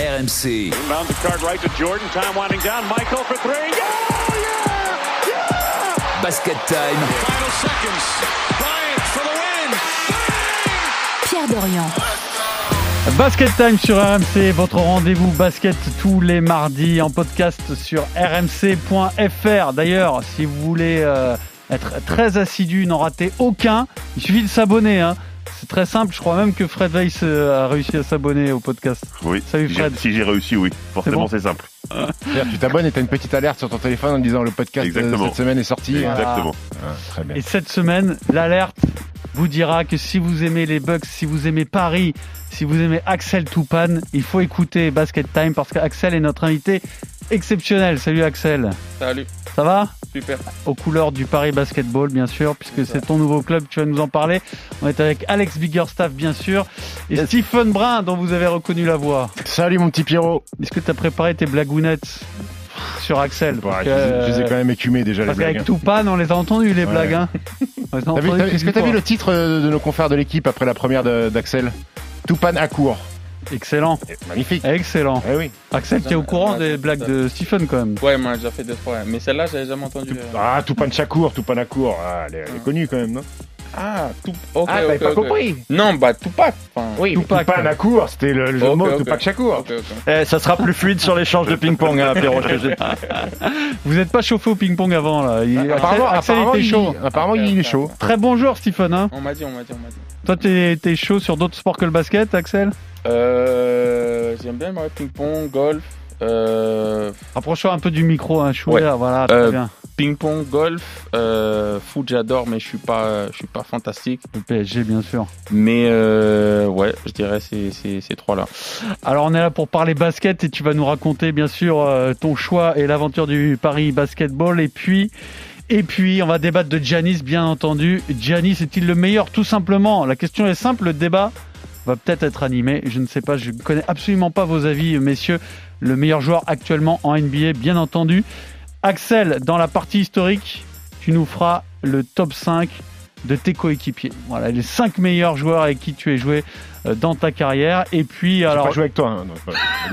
RMC. Inbound the card right to Jordan. Time winding down. Michael for three. Yeah! Yeah! Yeah! Basket time. Final seconds. Bryant for the win. Pierre Dorian. Basket Time sur RMC, votre rendez-vous basket tous les mardis en podcast sur rmc.fr. D'ailleurs, si vous voulez euh, être très assidu, n'en rater aucun, il suffit de s'abonner. hein. C'est très simple, je crois même que Fred Weiss euh, a réussi à s'abonner au podcast. Oui, Salut, si j'ai- Fred. si j'ai réussi, oui. Forcément, bon c'est simple. C'est-à-dire, tu t'abonnes et t'as une petite alerte sur ton téléphone en disant le podcast de Exactement. cette semaine est sorti. Exactement. Ah, très bien. Et cette semaine, l'alerte vous dira que si vous aimez les Bucks, si vous aimez Paris, si vous aimez Axel Toupane, il faut écouter Basket Time parce qu'Axel est notre invité exceptionnel. Salut Axel, Salut, ça va? Super. aux couleurs du Paris Basketball, bien sûr, puisque c'est ton nouveau club, tu vas nous en parler. On est avec Alex Biggerstaff, bien sûr, et Stephen Brun, dont vous avez reconnu la voix. Salut mon petit Pierrot. Est-ce que tu as préparé tes blagounettes sur Axel? Bon, Parce je, que, les ai- je les ai quand même écumés déjà les Parce blagues. qu'avec Toupane, on les a entenduus, les Ouais. blagues. Hein. Est-ce que t'as vu le titre de nos confrères de l'équipe après la première d'Axel? Toupan à court. Excellent, Magnifique. excellent. Eh oui. Axel, tu es au courant des blagues de Stephen quand même Ouais, moi j'ai déjà fait deux fois, mais celle-là j'avais jamais entendu. euh. Ah, Toupan Chakour, Toupan à court. Ah, elle est, elle est connue quand même, non? Ah, tout. Ok, Ah, t'avais pas compris Non, bah Tupac. Enfin, Oui, Tupac. Court, c'était le, le jeu de mots. Tupac Shakur. Eh, ça sera plus fluide sur l'échange de ping-pong, hein, Pierrot. Vous n'êtes pas chauffé au ping-pong avant là. Il- Apparemment, Axel apparemment, était il, chaud. apparemment, il est chaud. Très bon joueur, Stephen. Hein. On m'a dit, on m'a dit, on m'a dit. Toi, t'es es chaud sur d'autres sports que le basket, Axel? Euh, J'aime bien le ping-pong, golf. Euh, Rapproche-toi un peu du micro, hein, chou Ouais. là, voilà, très Euh, bien. ping-pong, golf, euh, foot j'adore, mais je suis pas, je suis pas fantastique. Le PSG, bien sûr. Mais euh, ouais, je dirais ces, ces, ces trois-là. Alors, on est là pour parler basket et tu vas nous raconter, bien sûr, euh, ton choix et l'aventure du Paris Basketball. Et puis, et puis, on va débattre de Giannis, bien entendu. Giannis est-il le meilleur? Tout simplement. La question est simple, le débat va peut-être être animé. Je ne sais pas, je ne connais absolument pas vos avis, messieurs. Le meilleur joueur actuellement en NBA, bien entendu. Axel, dans la partie historique, tu nous feras le top 5 de tes coéquipiers. Voilà, les 5 meilleurs joueurs avec qui tu es joué euh, dans ta carrière. Et puis, alors, pas joué avec toi. Hein,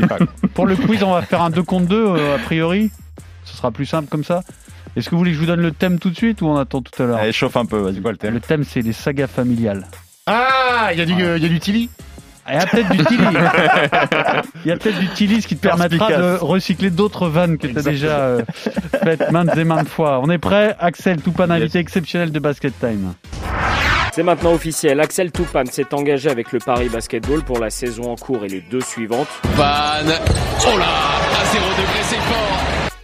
pas. pour le quiz, on va faire un 2 contre 2, euh, a priori. Ce sera plus simple comme ça. Est-ce que vous voulez que je vous donne le thème tout de suite ou on attend tout à l'heure Allez, chauffe un peu, vas-y. Quoi le thème Le thème, c'est les sagas familiales. Ah, il y a du, il y a du Tilly Il y a peut-être du Tilly. Il y a peut-être du Tilly, ce qui te permettra de recycler d'autres vannes que tu as déjà euh, faites maintes et maintes fois. On est prêt Axel Toupane, invité exceptionnel de Basket Time. C'est maintenant officiel, Axel Toupane s'est engagé avec le Paris Basketball pour la saison en cours et les deux suivantes.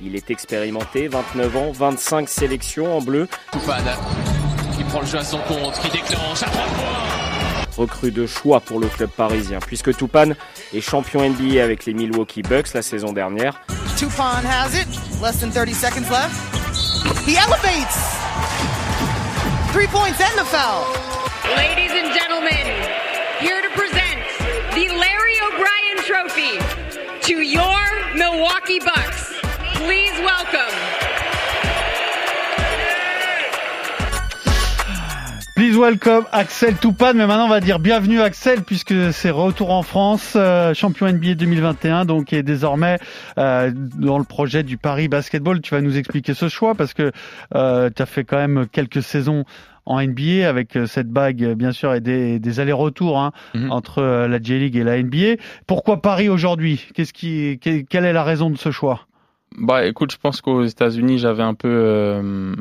Il est expérimenté, 29 ans, 25 sélections en bleu. qui prend le jeu à son compte, qui déclenche à trois points. Recrue de choix pour le club parisien, puisque Toupane est champion NBA avec les Milwaukee Bucks la saison dernière. Tupon has it. Less than 30 seconds left. He elevates. Three points and the foul. Ladies and gentlemen, here to present the Larry O'Brien Trophy to your Milwaukee Bucks. Please welcome Please welcome Axel Toupane, mais maintenant on va dire bienvenue Axel puisque c'est retour en France, euh, champion NBA 2021, donc et désormais euh, dans le projet du Paris Basketball. Tu vas nous expliquer ce choix parce que euh, tu as fait quand même quelques saisons en NBA avec cette bague bien sûr et des, des allers-retours hein, Mhm. entre la J-League et la NBA. Pourquoi Paris aujourd'hui? Qu'est-ce qui, que- quelle est la raison de ce choix? Bah écoute, je pense qu'aux États-Unis, j'avais un peu, euh,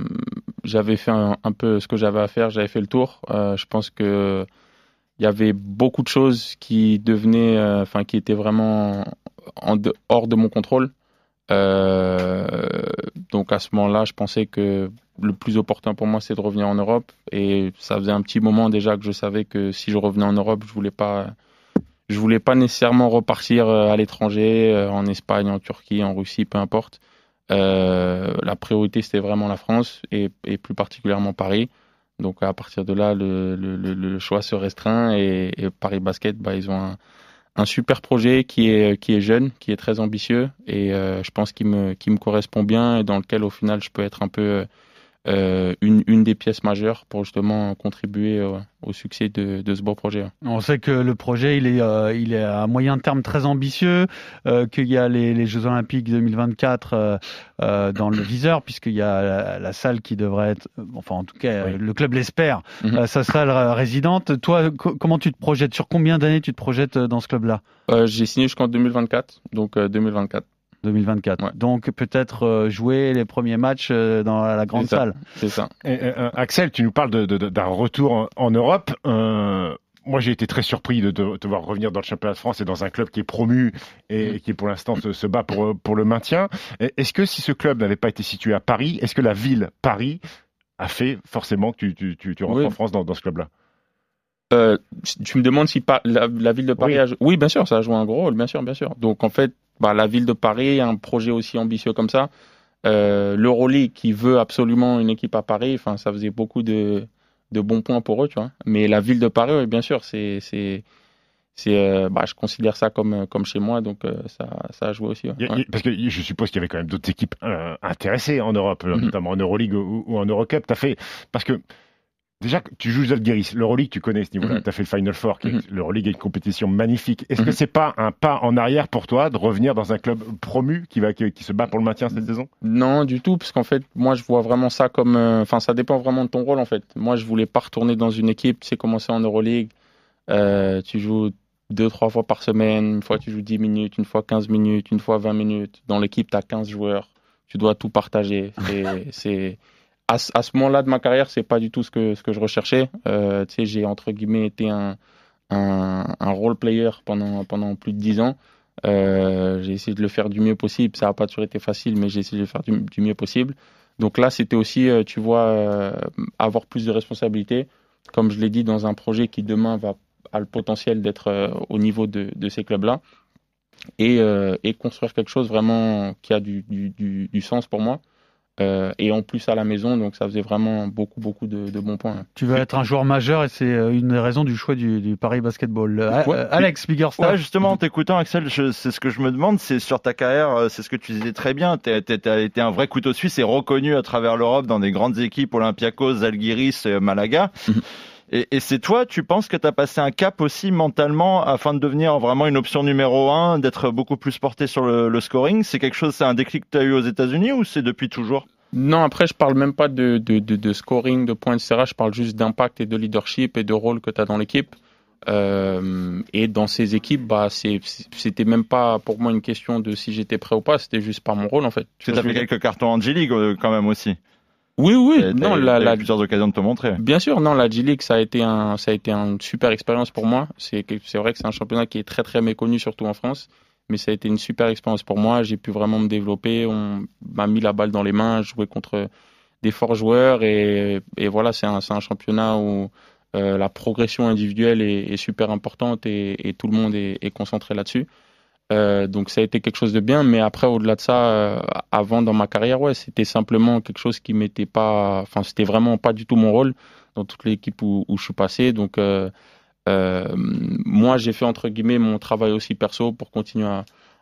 j'avais fait un, peu ce que j'avais à faire, j'avais fait le tour. Euh, je pense que il y avait beaucoup de choses qui devenaient, euh, enfin qui étaient vraiment hors de mon contrôle. Euh, donc à ce moment-là, je pensais que le plus opportun pour moi, c'est de revenir en Europe. Et ça faisait un petit moment déjà que je savais que si je revenais en Europe, je voulais pas, je voulais pas nécessairement repartir à l'étranger, en Espagne, en Turquie, en Russie, peu importe. Euh, la priorité, c'était vraiment la France et, plus particulièrement Paris. Donc à partir de là, le, choix se restreint et, Paris Basket, bah, ils ont un, super projet qui est, qui est jeune, qui est très ambitieux et euh, je pense qu'il me, qu'il me correspond bien et dans lequel au final je peux être un peu euh, une, une des pièces majeures pour justement contribuer euh, au succès de, de ce beau projet. On sait que le projet il est, euh, il est à moyen terme très ambitieux, euh, qu'il y a les, les, Jeux Olympiques 2024 euh, dans le viseur, puisqu'il y a la, la, salle qui devrait être, enfin en tout cas oui. le club l'espère, mm -hmm. sa salle résidente. Toi, comment tu te projettes? Sur combien d'années tu te projettes dans ce club-là? J'ai signé jusqu'en 2024, donc 2024. 2024. Ouais. Donc peut-être euh, jouer les premiers matchs euh, dans la grande salle. C'est ça. Et, euh, Axel, tu nous parles d'un de, de, de, retour en, en Europe. moi, j'ai été très surpris de te voir revenir dans le championnat de France et dans un club qui est promu et, et qui, pour l'instant, se, se, bat pour, pour le maintien. Est-ce que si ce club n'avait pas été situé à Paris, est-ce que la ville Paris a fait forcément que tu, tu, tu, tu rentres oui. en France dans, dans ce club-là? Euh, tu me demandes si la, la, ville de Paris oui. a joué. Oui, bien sûr, ça a joué un gros rôle, bien sûr, bien sûr. Donc en fait, bah, la ville de Paris, un projet aussi ambitieux comme ça, euh, l'Euroleague qui veut absolument une équipe à Paris, enfin, ça faisait beaucoup de, de bons points pour eux, tu vois. Mais la ville de Paris, oui, bien sûr, c'est, c'est, c'est, euh, bah, je considère ça comme comme chez moi, donc euh, ça, ça a joué aussi. Ouais. Parce que je suppose qu'il y avait quand même d'autres équipes euh, intéressées en Europe, -hmm. notamment en Euroleague ou, ou en Eurocup. T'as fait parce que Déjà, tu joues Zalgiris. L'Euroleague, tu connais ce niveau-là. Mm -hmm. Tu as fait le Final Four. Mm -hmm. L'Euroleague est une compétition magnifique. Est-ce mm -hmm. que c'est pas un pas en arrière pour toi de revenir dans un club promu qui, va, qui, qui se bat pour le maintien cette saison? Non, du tout. Parce qu'en fait, moi, je vois vraiment ça comme. Enfin, euh, ça dépend vraiment de ton rôle, en fait. Moi, je voulais pas retourner dans une équipe. Tu sais, commencer en Euroleague. Euh, tu joues deux, trois fois par semaine. Une fois, tu joues 10 minutes. Une fois, 15 minutes. Une fois, 20 minutes. Dans l'équipe, tu as 15 joueurs. Tu dois tout partager. C'est à, ce moment-là de ma carrière, c'est pas du tout ce que, je recherchais. Euh, j'ai entre guillemets été un, role player pendant, plus de dix ans. Euh, j'ai essayé de le faire du mieux possible. Ça n'a pas toujours été facile, mais j'ai essayé de le faire du, mieux possible. Donc là, c'était aussi, euh, tu vois, euh, avoir plus de responsabilités. Comme je l'ai dit, dans un projet qui demain a le potentiel d'être au niveau de, ces clubs-là. Et, construire quelque chose vraiment qui a du sens pour moi. Euh, et en plus à la maison, donc ça faisait vraiment beaucoup, beaucoup de, de bons points. Tu veux être un joueur majeur et c'est une des raisons du choix du, du Paris Basketball. Euh, ouais. Alex Biggerstaff. Ouais, justement, en t'écoutant, Axel, c'est ce que je me demande, c'est sur ta carrière, c'est ce que tu disais très bien. Tu as été un vrai couteau suisse et reconnu à travers l'Europe dans des grandes équipes, Olympiakos, Algiris, Malaga. Et, et c'est toi, tu penses que tu as passé un cap aussi mentalement afin de devenir vraiment une option numéro un, d'être beaucoup plus porté sur le, le scoring? C'est quelque chose, c'est un déclic que tu as eu aux États-Unis ou c'est depuis toujours? Non, après, je parle même pas de, de, de, de scoring, de points, etc. Je parle juste d'impact et de leadership et de rôle que tu as dans l'équipe. Euh, et dans ces équipes, bah, c'était même pas pour moi une question de si j'étais prêt ou pas, c'était juste pas mon rôle en fait. Tu as fait quelques cartons en G-League euh, quand même aussi. Oui, oui. non, la, la, plusieurs occasions de te montrer. Bien sûr, non, la G-League, ça a été un, ça a été une super expérience pour moi. C'est, c'est vrai que c'est un championnat qui est très, très méconnu, surtout en France. Mais ça a été une super expérience pour moi. J'ai pu vraiment me développer. On m'a mis la balle dans les mains, jouer contre des forts joueurs. Et, et voilà, c'est un, c'est un championnat où euh, la progression individuelle est, est super importante et, et, tout le monde est, est concentré là-dessus. Euh, donc ça a été quelque chose de bien, mais après au-delà de ça, euh, avant dans ma carrière, ouais, c'était simplement quelque chose qui m'était pas, enfin c'était vraiment pas du tout mon rôle dans toute l'équipe où, où, je suis passé. Donc euh, moi j'ai fait entre guillemets mon travail aussi perso pour continuer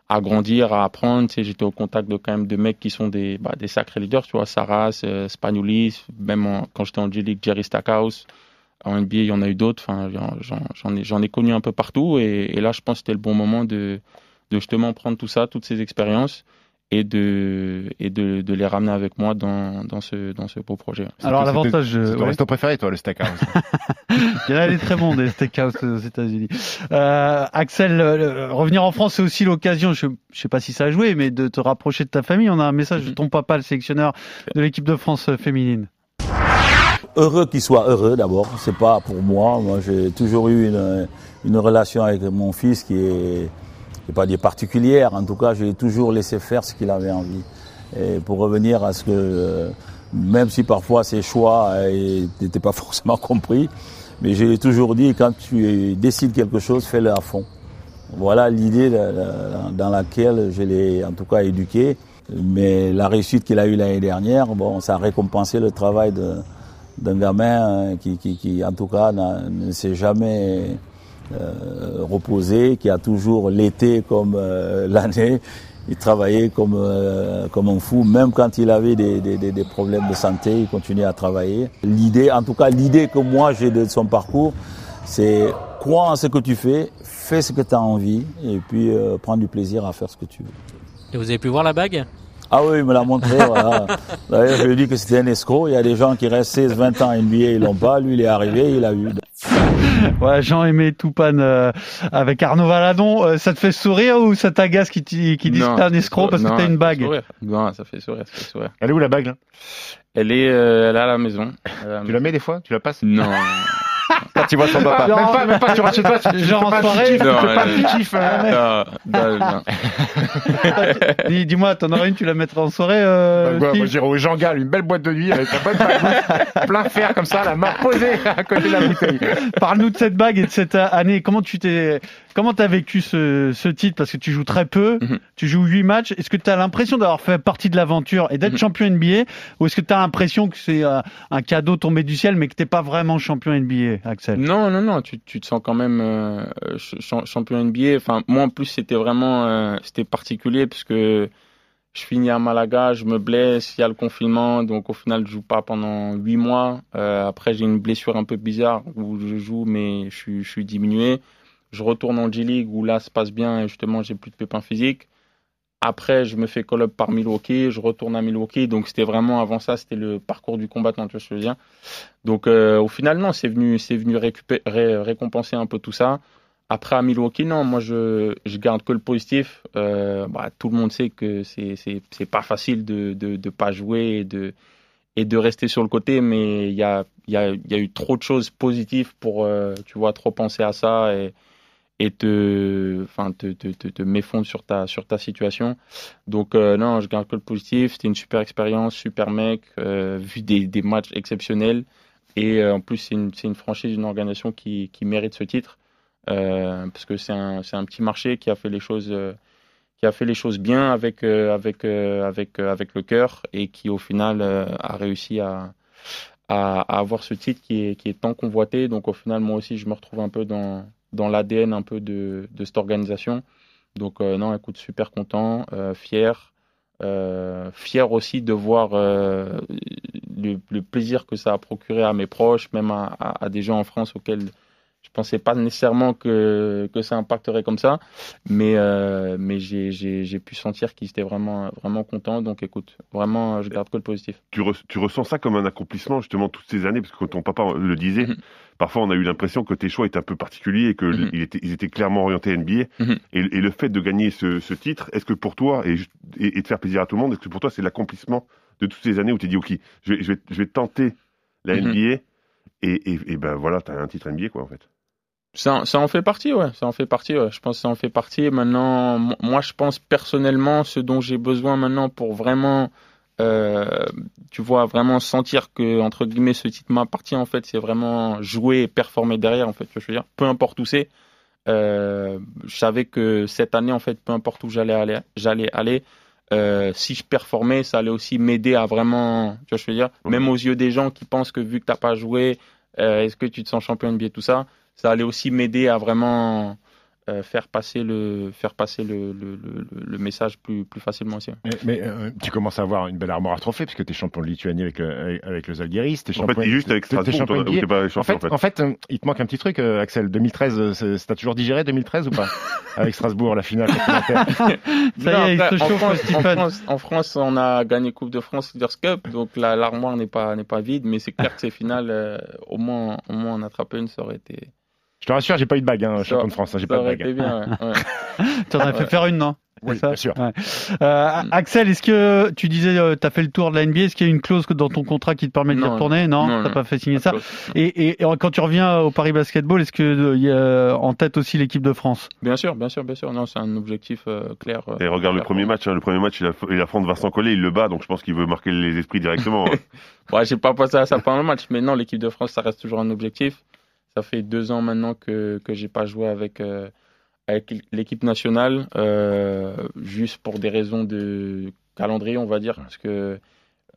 à, grandir, à apprendre. Tu sais, j'étais au contact de quand même de mecs qui sont des, bah, des sacrés leaders, tu vois, Saras, Spanulis, même quand j'étais en G-League, Jerry Stackhouse. En NBA, il y en a eu d'autres. Enfin, j'en ai, j'en ai connu un peu partout. Et, et là, je pense que c'était le bon moment de, de justement prendre tout ça, toutes ces expériences et de et de, de les ramener avec moi dans, dans ce dans ce beau projet. Alors l'avantage, c'est ton ouais. resto préféré toi le steakhouse. Il y en a des très bons des steakhouse aux États-Unis. Euh, Axel, euh, revenir en France c'est aussi l'occasion, je, je sais pas si ça a joué, mais de te rapprocher de ta famille. On a un message de ton papa, le sélectionneur de l'équipe de France féminine. Heureux qu'il soit heureux d'abord, c'est pas pour moi. Moi j'ai toujours eu une, une relation avec mon fils qui est pas dire particulière, en tout cas, j'ai toujours laissé faire ce qu'il avait envie. Et pour revenir à ce que, euh, même si parfois ses choix n'étaient pas forcément compris, mais j'ai toujours dit, quand tu décides quelque chose, fais-le à fond. Voilà l'idée dans laquelle je l'ai en tout cas éduqué. Mais la réussite qu'il a eue l'année dernière, bon, ça a récompensé le travail d'un gamin qui, qui, en tout cas, ne s'est jamais euh, reposé, qui a toujours l'été comme euh, l'année il travaillait comme, euh, comme un fou, même quand il avait des, des, des, problèmes de santé, il continuait à travailler. L'idée, en tout cas, l'idée que moi j'ai de son parcours, c'est crois en ce que tu fais, fais ce que tu as envie, et puis euh, prends du plaisir à faire ce que tu veux. Et vous avez pu voir la bague? Ah oui, il me l'a montré. voilà. D'ailleurs, je lui ai dit que c'était un escroc. Il y a des gens qui restent 16, 20 ans à NBA, ils l'ont pas. Lui, il est arrivé, il a eu. Ouais, Jean-Aimé Toupane euh, avec Arnaud Valadon, euh, ça te fait sourire ou ça t'agace qui, qui disent Non, que t'es un escroc parce non, que t'as une ça fait bague sourire. Non, ça fait sourire, ça fait sourire. Elle est où la bague là? Elle est, euh, elle est à la maison. Tu la mets des fois? Tu la passes? Non. Quand tu vois son papa. Même pas, même pas, tu rentres chez toi, tu tu Genre en pas soirée, fais pas kiff, hein. non, non, non. Dis- Dis-moi, t'en aurais une, tu la mettrais en soirée euh, Bah, Steve moi, j'irais au Jean Gall, une belle boîte de nuit avec un bonne bague, plein fer comme ça, la main posée à côté de la bouteille. Parle-nous de cette bague et de cette année. Comment tu t'es, comment t'as vécu ce, ce titre? Parce que tu joues très peu, Mhm. tu joues huit matchs. Est-ce que tu as l'impression d'avoir fait partie de l'aventure et d'être Mhm. champion NBA Ou est-ce que tu as l'impression que c'est euh, un cadeau tombé du ciel mais que t'es pas vraiment champion NBA, Axel? Non, non, non, tu, tu te sens quand même euh, ch- ch- champion NBA. Enfin, moi en plus, c'était vraiment euh, c'était particulier parce que je finis à Malaga, je me blesse, il y a le confinement, donc au final, je joue pas pendant huit mois. Après, j'ai une blessure un peu bizarre où je joue, mais je suis diminué. Je retourne en G-League où là, se passe bien et justement, j'ai plus de pépins physiques. Après, je me fais call-up par Milwaukee, je retourne à Milwaukee. Donc, c'était vraiment, avant ça, c'était le parcours du combattant, tu vois ce je veux dire. Donc, euh, au final, non, c'est venu, venu récompenser un peu tout ça. Après, à Milwaukee, non, moi, je, garde que le positif. Euh, bah, tout le monde sait que c'est, pas facile de, de, pas jouer et de, rester sur le côté, mais il y a eu trop de choses positives pour, euh, tu vois, trop penser à ça et, et te, enfin, te, te, te, te méfondre sur ta, sur ta situation. Donc, euh, non, je garde que le positif. C'était une super expérience, super mec, euh, vu des, des matchs exceptionnels. Et euh, en plus, c'est une, une franchise, une organisation qui, qui mérite ce titre. Euh, parce que c'est un, un petit marché qui a fait les choses, qui a fait les choses bien avec, avec, avec, avec le cœur et qui, au final, a réussi à, à, à avoir ce titre qui est, qui est tant convoité. Donc, au final, moi aussi, je me retrouve un peu dans, dans l'ADN un peu de, cette organisation. Donc, euh, non, écoute, super content, euh, fier. Euh, fier aussi de voir euh, le, plaisir que ça a procuré à mes proches, même à des gens en France auxquels je pensais pas nécessairement que, que ça impacterait comme ça, mais, euh, mais j'ai, j'ai, j'ai pu sentir qu'ils étaient vraiment, vraiment contents. Donc écoute, vraiment, je garde que le positif. Tu, re- tu ressens ça comme un accomplissement justement toutes ces années, parce que quand ton papa le disait, Mhm. parfois on a eu l'impression que tes choix étaient un peu particuliers et qu'ils Mhm. étaient, ils étaient clairement orientés NBA. Mhm. Et, et le fait de gagner ce, ce titre, est-ce que pour toi, et, et, et de faire plaisir à tout le monde, est-ce que pour toi c'est l'accomplissement de toutes ces années où tu dis, ok, je vais, je vais, je vais tenter la. NBA, et, et, et ben voilà, tu as un titre NBA quoi en fait. Ça, ça en fait partie, ouais. Ça en fait partie, ouais. Je pense que ça en fait partie. Maintenant, mo- moi, je pense personnellement, ce dont j'ai besoin maintenant pour vraiment, euh, tu vois, vraiment sentir que, entre guillemets, ce titre m'appartient, en fait, c'est vraiment jouer et performer derrière, en fait. Tu vois je veux dire? Peu importe où c'est. Euh, je savais que cette année, en fait, peu importe où j'allais aller, j'allais aller, euh, si je performais, ça allait aussi m'aider à vraiment, tu vois je veux dire? Même aux yeux des gens qui pensent que vu que t'as pas joué, est-ce que tu te sens champion NBA, tout ça ça allait aussi m'aider à vraiment euh, faire passer le faire passer le, le, le, le message plus plus facilement aussi. Mais, mais, euh, tu commences à avoir une belle armoire à trophées puisque tu es champion de Lituanie avec, le- avec, le Zalgiris. t'es En fait, juste avec Strasbourg, champion toi, où NBA. t'es pas En fait, en fait. en fait, il te manque un petit truc, euh, Axel. 2013, euh, c'est- t'as toujours digéré 2013 ou pas Avec Strasbourg, la finale. Ça y est, il se chauffe, France, en. France, en France, on a gagné Coupe de France Leaders Cup, donc la- l'armoire n'est pas n'est pas vide, mais c'est clair que ces finales, euh, au moins au moins en attraper une, ça aurait été. Je te rassure, j'ai pas eu de bague, hein, champion de France. hein, j'ai pas de bague. bien. ouais, ouais. T'en as fait faire une, non? Oui, bien sûr. Ouais. Euh, Axel, est-ce que tu disais, euh, t'as fait le tour de la NBA, est-ce qu'il y a une clause dans ton contrat qui te permet de y Non, retourner? Non, non, t'as pas fait signer Pas ça. Et, et, et quand tu reviens au Paris Basketball, est-ce que euh, il y a en tête aussi l'équipe de France? Bien sûr, bien sûr, bien sûr. Non, c'est un objectif euh, clair. euh, Et regarde le premier match, hein, le premier match, il, il affronte Vincent Collet, il le bat, donc je pense qu'il veut marquer les esprits directement. hein. Ouais, j'ai pas pensé à ça pendant le match, mais non, l'équipe de France, ça reste toujours un objectif. Ça fait deux ans maintenant que que j'ai pas joué avec euh, avec l'équipe nationale, euh, juste pour des raisons de calendrier, on va dire, parce que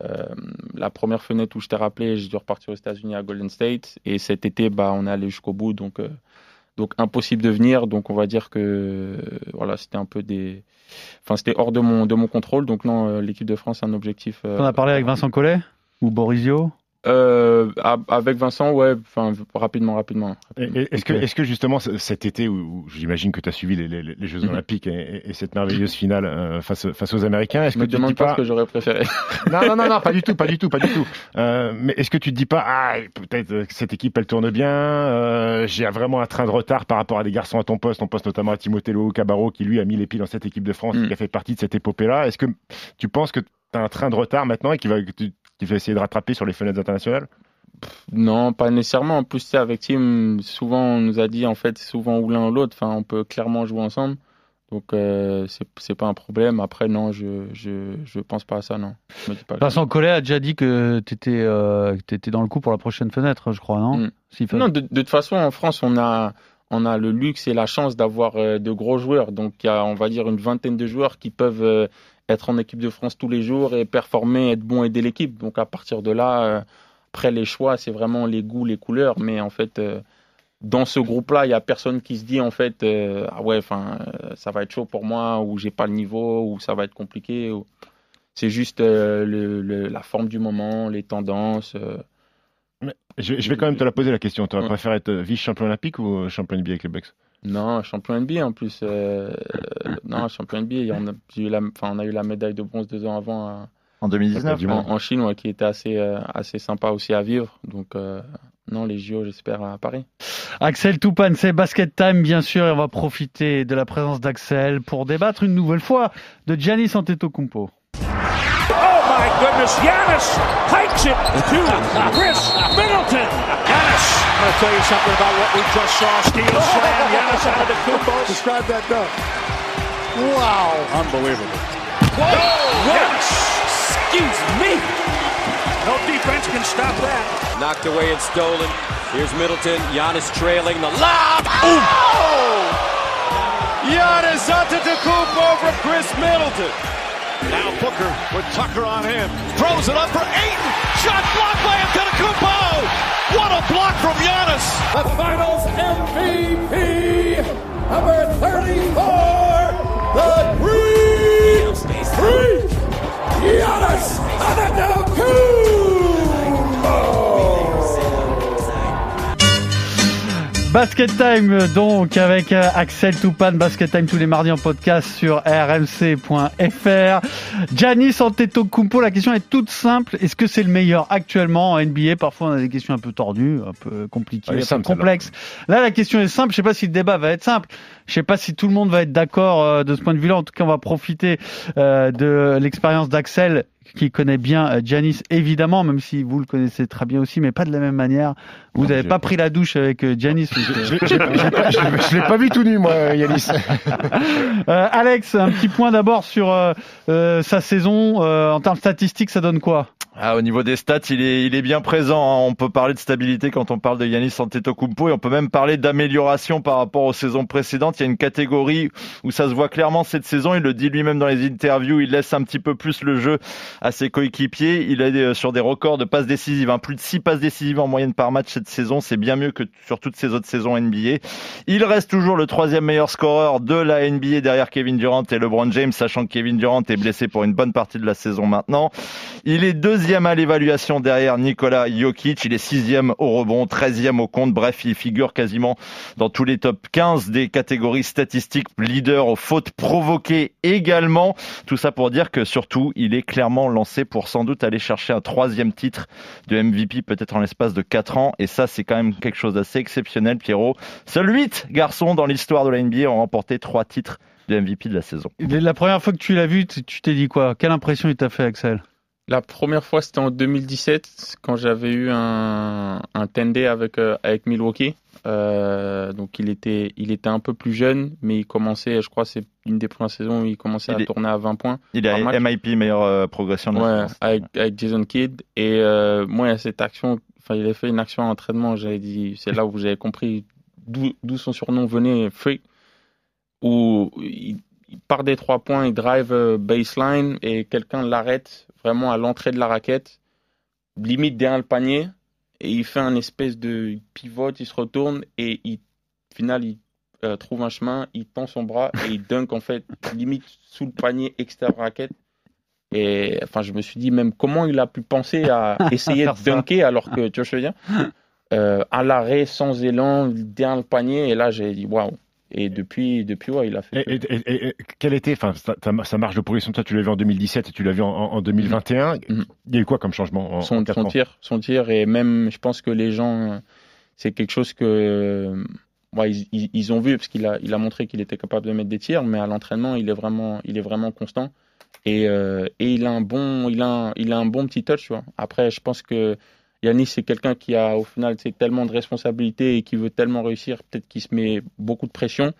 euh, la première fenêtre où je t'ai rappelé, j'ai dû repartir aux États-Unis à Golden State, et cet été, bah, on est allé jusqu'au bout, donc donc impossible de venir. Donc on va dire que voilà, c'était un peu des, enfin c'était hors de mon de mon contrôle. Donc non, l'équipe de France a un objectif. On a parlé avec Vincent Collet ou Borisio euh, avec Vincent, ouais, enfin rapidement, rapidement. Est-ce que, est-ce que justement cet été où, j'imagine que tu as suivi les, les, les Jeux mhm. Olympiques et, et, cette merveilleuse finale euh, face, face aux Américains, est-ce que tu te dis pas, ce que j'aurais préféré Non, non, non, non, pas du tout, pas du tout, pas du tout. Euh, mais est-ce que tu te dis pas, ah, peut-être que cette équipe elle tourne bien, euh, j'ai vraiment un train de retard par rapport à des garçons à ton poste, on poste notamment à Timothée Cabarro qui lui a mis les pieds dans cette équipe de France, mm. qui a fait partie de cette épopée-là. Est-ce que tu penses que tu as un train de retard maintenant et qui va, qui va essayer de rattraper sur les fenêtres internationales? Non, pas nécessairement. En plus, avec Tim, souvent on nous a dit en fait, souvent ou l'un ou l'autre. Enfin, on peut clairement jouer ensemble. Donc euh, c'est pas un problème. Après non, je je je pense pas à ça non. Vincent Collet a déjà dit que tu étais euh, étais dans le coup pour la prochaine fenêtre, je crois, non? Mm. Non, de, toute façon en France on a on a le luxe et la chance d'avoir euh, de gros joueurs. Donc il y a on va dire une vingtaine de joueurs qui peuvent euh, être en équipe de France tous les jours et performer, être bon, aider l'équipe. Donc à partir de là, euh, après les choix, c'est vraiment les goûts, les couleurs. Mais en fait, euh, dans ce groupe-là, il y a personne qui se dit en fait, euh, ah ouais, enfin, ça va être chaud pour moi, ou j'ai pas le niveau, ou ça va être compliqué. C'est juste la forme du moment, les tendances. je, vais quand même te la poser la question. Tu aurais préféré être vice-champion olympique ou champion NBA avec les Bucks? Non, champion NBA en plus. Euh, non, champion NBA. On a, eu la, on a eu la médaille de bronze deux ans avant. en 2019 En, Chine, qui était assez, euh, assez sympa aussi à vivre. Donc, euh, non, les JO, j'espère, à Paris. Axel Toupane, c'est Basket Time, bien sûr. Et on va profiter de la présence d'Axel pour débattre une nouvelle fois de Giannis Antetokounmpo. Oh my goodness, Giannis hikes it to Chris Middleton. Giannis, I'm going to tell you something about what we just saw. Steel oh. slam, Giannis out of the Kupo. Describe that dunk. Wow. Unbelievable. Whoa! Giannis! Excuse me! No defense can stop that. Knocked away and stolen. Here's Middleton. Giannis trailing the lob. Oh! Giannis Antetokounmpo from Chris Middleton. Now Booker with Tucker on him. Throws it up for Aiton. Shot blocked by Antetokounmpo. What a block from Giannis! The Finals MVP, number 34, the Green Freak, Giannis Antetokounmpo. Basket Time donc avec euh, Axel Toupane, Basket Time tous les mardis en podcast sur rmc.fr. Giannis Antetokounmpo, la question est toute simple, est-ce que c'est le meilleur actuellement en NBA Parfois on a des questions un peu tordues, un peu compliquées, un peu complexes. Là la question est simple, je sais pas si le débat va être simple. Je sais pas si tout le monde va être d'accord euh, de ce point de vue-là. En tout cas, on va profiter euh, de l'expérience d'Axel qui connaît bien Janis, euh, évidemment, même si vous le connaissez très bien aussi, mais pas de la même manière. Vous n'avez pas pris la douche avec Janis. Je l'ai pas vu tout nu, moi, Yanis. Alex, un petit point d'abord sur sa saison. en termes statistiques, ça donne quoi? Ah, au niveau des stats, il est, il est bien présent. Hein. On peut parler de stabilité quand on parle de Yanis Antetokounmpo et on peut même parler d'amélioration par rapport aux saisons précédentes. Il y a une catégorie où ça se voit clairement cette saison. Il le dit lui-même dans les interviews. Il laisse un petit peu plus le jeu à ses coéquipiers. Il est euh, sur des records de passes décisives. Hein. Plus de 6 passes décisives en moyenne par match cette saison. C'est bien mieux que sur toutes ces autres saisons NBA. Il reste toujours le troisième meilleur scoreur de la NBA derrière Kevin Durant et LeBron James, sachant que Kevin Durant est blessé pour une bonne partie de la saison maintenant. Il est deuxième deuxième à l'évaluation derrière Nikola Jokic. Il est sixième au rebond, treizième au compte. Bref, il figure quasiment dans tous les top 15 des catégories statistiques. Leader aux fautes provoquées également. Tout ça pour dire que surtout, il est clairement lancé pour sans doute aller chercher un troisième titre de MVP peut-être en l'espace de quatre ans. Et ça, c'est quand même quelque chose d'assez exceptionnel, Pierrot. Seuls huit garçons dans l'histoire de la NBA ont remporté trois titres de MVP de la saison. La première fois que tu l'as vu, tu t'es dit quoi? Quelle impression il t'a fait, Axel? La première fois, c'était en 2017, quand j'avais eu un, un 10 avec, euh, avec Milwaukee. Euh, donc il était, il était un peu plus jeune, mais il commençait, je crois, c'est une des premières saisons où il commençait à tourner à 20 points. Il a MIP, meilleure euh, progression. De ouais, avec, avec, Jason Kidd. Et euh, moi, il y a cette action, enfin, il a fait une action à entraînement, j'avais dit, c'est là où j'avais compris d'où son surnom venait, Free, où il part des trois points, il drive baseline et quelqu'un l'arrête vraiment à l'entrée de la raquette, limite derrière le panier, et il fait un espèce de pivot, il se retourne et il final, il euh, trouve un chemin, il tend son bras et il dunk en fait limite sous le panier extérieur raquette. Et enfin, je me suis dit même comment il a pu penser à essayer de dunker alors que tu vois je veux dire? Euh, à l'arrêt, sans élan, derrière le panier. Et là, j'ai dit waouh. Et depuis, depuis ouais, il a fait. Et, et- et- et quelle était, enfin, sa, marge de progression Toi, tu l'as vu en 2017 et tu l'as vu en, en- en 2021. Il y a eu quoi comme changement en, son, en son tir, son tir et même je pense que les gens, c'est quelque chose que ouais, ils, ils- ils ont vu parce qu'il a, il a montré qu'il était capable de mettre des tirs, mais à l'entraînement il est vraiment, il est vraiment constant et, euh, et il a un bon, il a, un- il a un bon petit touch. Tu vois. Après, je pense que Yanis c'est quelqu'un qui a au final tellement de responsabilités et qui veut tellement réussir, peut-être qu'il se met beaucoup de pression.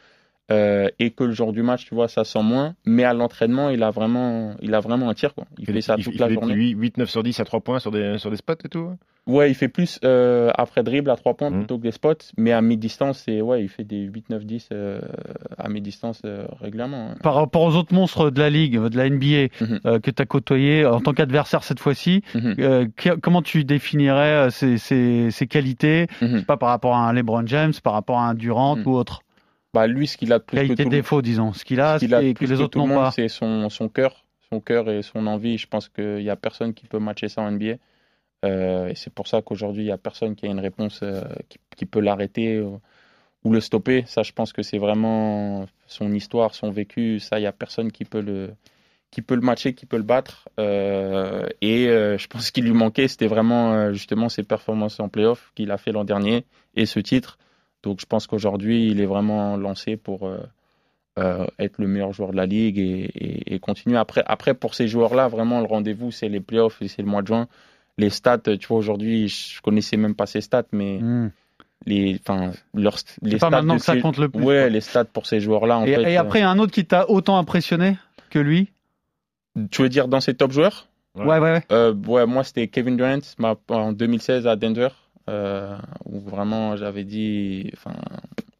euh, et que le jour du match, tu vois, ça sent moins. Mais à l'entraînement, il a vraiment, il a vraiment un tir. Quoi. Il, fait ça il, toute il la journée. 8, 8, 9 sur 10 à 3 points sur des, sur des spots et tout Ouais, il fait plus euh, après dribble à 3 points Mmh. plutôt que des spots, mais à mi-distance, c'est ouais, il fait des 8 9 10 euh, à mi-distance euh, régulièrement. hein. Par rapport aux autres monstres de la ligue, de la NBA, Mhm. euh, que tu as côtoyé en tant qu'adversaire cette fois-ci, Mhm. euh, que- comment tu définirais ses, ses- ses qualités? Mhm. Pas par rapport à un LeBron James, par rapport à un Durant ou autre? Bah lui, ce qu'il a de plus que Qualité tout le- défaut, disons. Ce qu'il a, ce qu'il a et que plus les que autres tout n'ont pas. c'est son son cœur, son cœur et son envie. Je pense qu'il y a personne qui peut matcher ça en NBA. Euh, et c'est pour ça qu'aujourd'hui, il y a personne qui a une réponse euh, qui, peut l'arrêter ou, le stopper. Ça, je pense que c'est vraiment son histoire, son vécu. Ça, il y a personne qui peut le matcher, qui peut le battre. Euh, et je pense qu'il lui manquait, c'était vraiment justement ses performances en playoff qu'il a fait l'an dernier et ce titre. Donc je pense qu'aujourd'hui, il est vraiment lancé pour être le meilleur joueur de la ligue et, et- et continuer. Après, après, pour ces joueurs-là, vraiment, le rendez-vous, c'est les playoffs et c'est le mois de juin. Les stats, tu vois, aujourd'hui, je connaissais même pas ces stats, mais Hmm. les, enfin, leurs, les pas stats maintenant que ça compte le plus, Ouais, quoi. les stats pour ces joueurs-là, en Et, fait. et après, il y a un autre qui t'a autant impressionné que lui euh, tu veux dire dans ces top joueurs Ouais, ouais, ouais. Euh, ouais, moi, c'était Kevin Durant ma- en 2016 à Denver, euh, où vraiment j'avais dit. Enfin,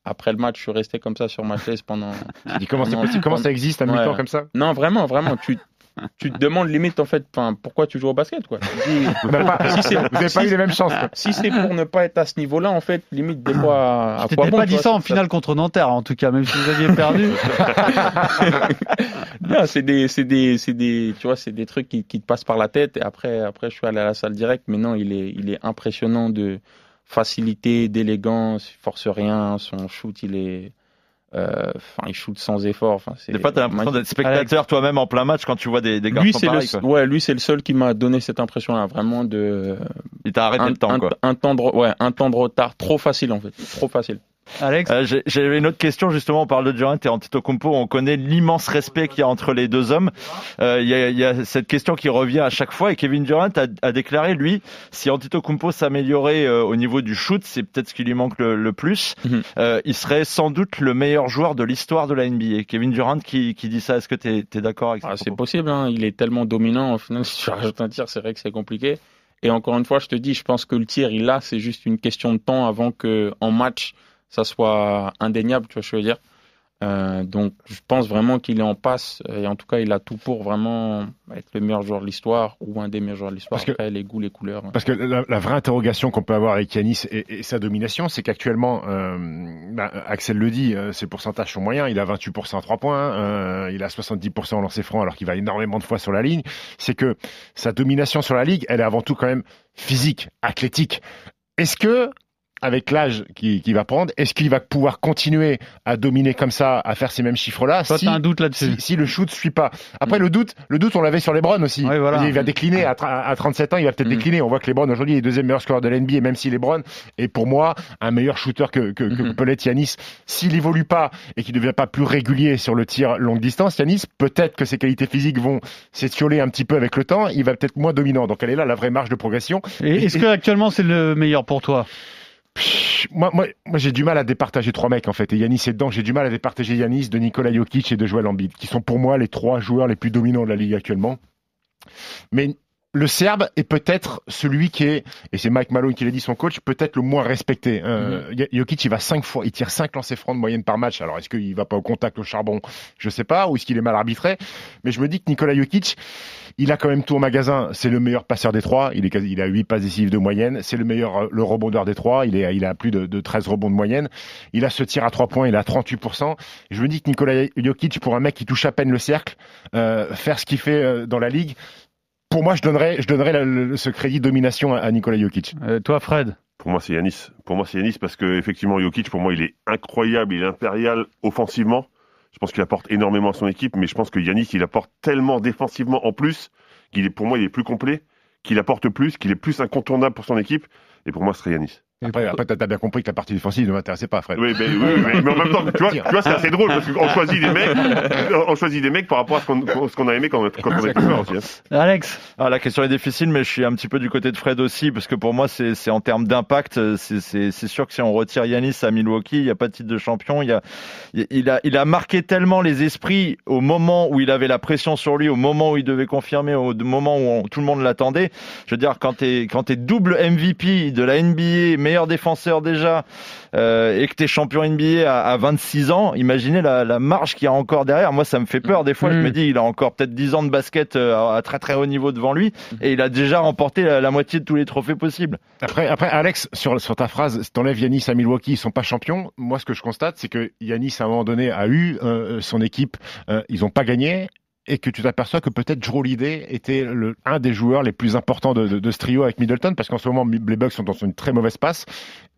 après le match, je suis resté comme ça sur ma chaise pendant. dis, comment pendant- ça existe à mi-temps comme ça? Non, vraiment, vraiment. Tu, tu te demandes limite, en fait, enfin, pourquoi tu joues au basket, quoi. Dis, Vous n'avez pas- vous eu les mêmes chances, quoi. Si c'est pour ne pas être à ce niveau-là, en fait, limite, des fois. à quoi t'étais bon, pas dit ça en finale contre Nanterre, en tout cas, même si vous aviez perdu. Non, c'est des, c'est des, c'est des, tu vois, c'est des trucs qui, qui te passent par la tête. Et après, après, je suis allé à la salle direct. Mais non, il est, il est impressionnant de facilité, d'élégance. Il force rien. Son shoot, il est, enfin, il shoot sans effort. Enfin, c'est Des fois, t'as l'impression d'être spectateur toi-même en plein match quand tu vois des, des garçons lui, c'est pareils. le, quoi. ouais, lui, c'est le seul qui m'a donné cette impression-là, vraiment de. Il t'a arrêté un, le temps, un- quoi. Un temps de, ouais, un temps de retard trop facile en fait, trop facile. Alex Euh, j'ai- J'avais une autre question justement. On parle de Durant et Antetokounmpo. On connaît l'immense respect qu'il y a entre les deux hommes. Euh, Il y, a, il y a cette question qui revient à chaque fois. Et Kevin Durant a, a déclaré lui, si Antetokounmpo s'améliorait euh, au niveau du shoot, c'est peut-être ce qui lui manque le, le plus. Mhm. Euh, il serait sans doute le meilleur joueur de l'histoire de la NBA. Kevin Durant qui, qui dit ça. Est-ce que tu es, d'accord avec ça? Ah, c'est possible, hein. il est tellement dominant. Au final, si tu rajoutes un tir, c'est vrai que c'est compliqué. Et encore une fois, je te dis, je pense que le tir, il a, c'est juste une question de temps avant que en match, ça soit indéniable, tu vois ce que je veux dire. Euh, donc, je pense vraiment qu'il est en passe, et en tout cas, il a tout pour vraiment être le meilleur joueur de l'histoire ou un des meilleurs joueurs de l'histoire. Parce que- les goûts, les couleurs. Parce que la, la vraie interrogation qu'on peut avoir avec Yanis et, et sa domination, c'est qu'actuellement, euh, bah, Axel le dit, euh, ses pourcentages sont moyens. Il a 28% à 3 points, euh, il a 70% en lancer franc alors qu'il va énormément de fois sur la ligne. C'est que sa domination sur la ligue, elle est avant tout quand même physique, athlétique. Est-ce que avec l'âge qu'il qu'il va prendre, est-ce qu'il va pouvoir continuer à dominer comme ça, à faire ces mêmes chiffres-là Toi, si, t'as un doute là-dessus. si, si le shoot suit pas? Après, le doute, le doute, on l'avait sur LeBron aussi. Ouais, voilà. Il va décliner à, tra- à 37 ans, il va peut-être Mm. décliner. On voit que LeBron aujourd'hui est deuxième meilleur scoreur de l'NBA, même si LeBron est pour moi un meilleur shooter que, que, l'être Yanis. S'il évolue pas et qu'il ne devient pas plus régulier sur le tir longue distance, Yanis, peut-être que ses qualités physiques vont s'étioler un petit peu avec le temps. Il va peut-être moins dominant. Donc elle est là la vraie marge de progression. Et est-ce que actuellement c'est le meilleur pour toi? Moi, moi, moi j'ai du mal à départager trois mecs en fait. Et Yanis est dedans. J'ai du mal à départager Yanis, de Nikola Jokic et de Joel Embiid, qui sont pour moi les trois joueurs les plus dominants de la ligue actuellement. Mais le Serbe est peut-être celui qui est, et c'est Mike Malone qui l'a dit, son coach, peut-être le moins respecté. Euh, Mhm. Jokic, il va cinq fois, il tire cinq lancers francs de moyenne par match. Alors, est-ce qu'il va pas au contact au charbon? Je sais pas, ou est-ce qu'il est mal arbitré Mais je me dis que Nikola Jokic, il a quand même tout au magasin. C'est le meilleur passeur des trois. Il est quasi, il a 8 passes décisives de moyenne. C'est le meilleur, euh, le rebondeur des trois. Il est, il a plus de, de 13 rebonds de moyenne. Il a ce tir à trois points. Il a 38%. Et je me dis que Nikola Jokic, pour un mec qui touche à peine le cercle, euh, faire ce qu'il fait euh, dans la ligue, pour moi, je donnerais, je donnerais le- le- ce crédit de domination à, à Nikola Jokic. Euh, toi, Fred? Pour moi, c'est Yanis. Pour moi, c'est Yanis parce que effectivement, Jokic, pour moi, il est incroyable, il est impérial offensivement. Je pense qu'il apporte énormément à son équipe, mais je pense que Yanis, il apporte tellement défensivement en plus qu'il est, pour moi, il est plus complet, qu'il apporte plus, qu'il est plus incontournable pour son équipe. Et pour moi, ce serait Yanis. Après, après t'as bien compris que la partie défensive ne m'intéressait pas, Fred. Oui, oui, mais, mais en même temps, tu vois, tu vois c'est assez drôle parce qu'on choisit des mecs, on choisit des mecs par rapport à ce qu'on ce qu'on a aimé quand, quand on était joueur aussi. hein. Alex Ah, la question est difficile, mais je suis un petit peu du côté de Fred aussi, parce que pour moi, c'est c'est en termes d'impact, c'est- c'est c'est sûr que si on retire Yanis à Milwaukee, il n'y a pas de titre de champion. Il, y a, il, a, il a marqué tellement les esprits au moment où il avait la pression sur lui, au moment où il devait confirmer, au moment où on- tout le monde l'attendait. Je veux dire, quand tu es, quand es double MVP de la NBA, meilleur défenseur déjà, euh, et que tu es champion NBA à, à 26 ans, imaginez la, la marge qu'il y a encore derrière. Moi, ça me fait peur. Des fois, je Mm. me dis, il a encore peut-être 10 ans de basket euh, à, à très très haut niveau devant lui, et il a déjà remporté la, la moitié de tous les trophées possibles. Après, après, Alex, sur, sur ta phrase, si t'enlèves Yanis à Milwaukee, ils sont pas champions. Moi, ce que je constate, c'est que Yanis, à un moment donné, a eu euh, son équipe, euh, ils ont pas gagné. Et que tu t'aperçois que peut-être Drew Holiday était le, un des joueurs les plus importants de, de, de ce trio avec Middleton, parce qu'en ce moment, les Bucks sont dans une très mauvaise passe,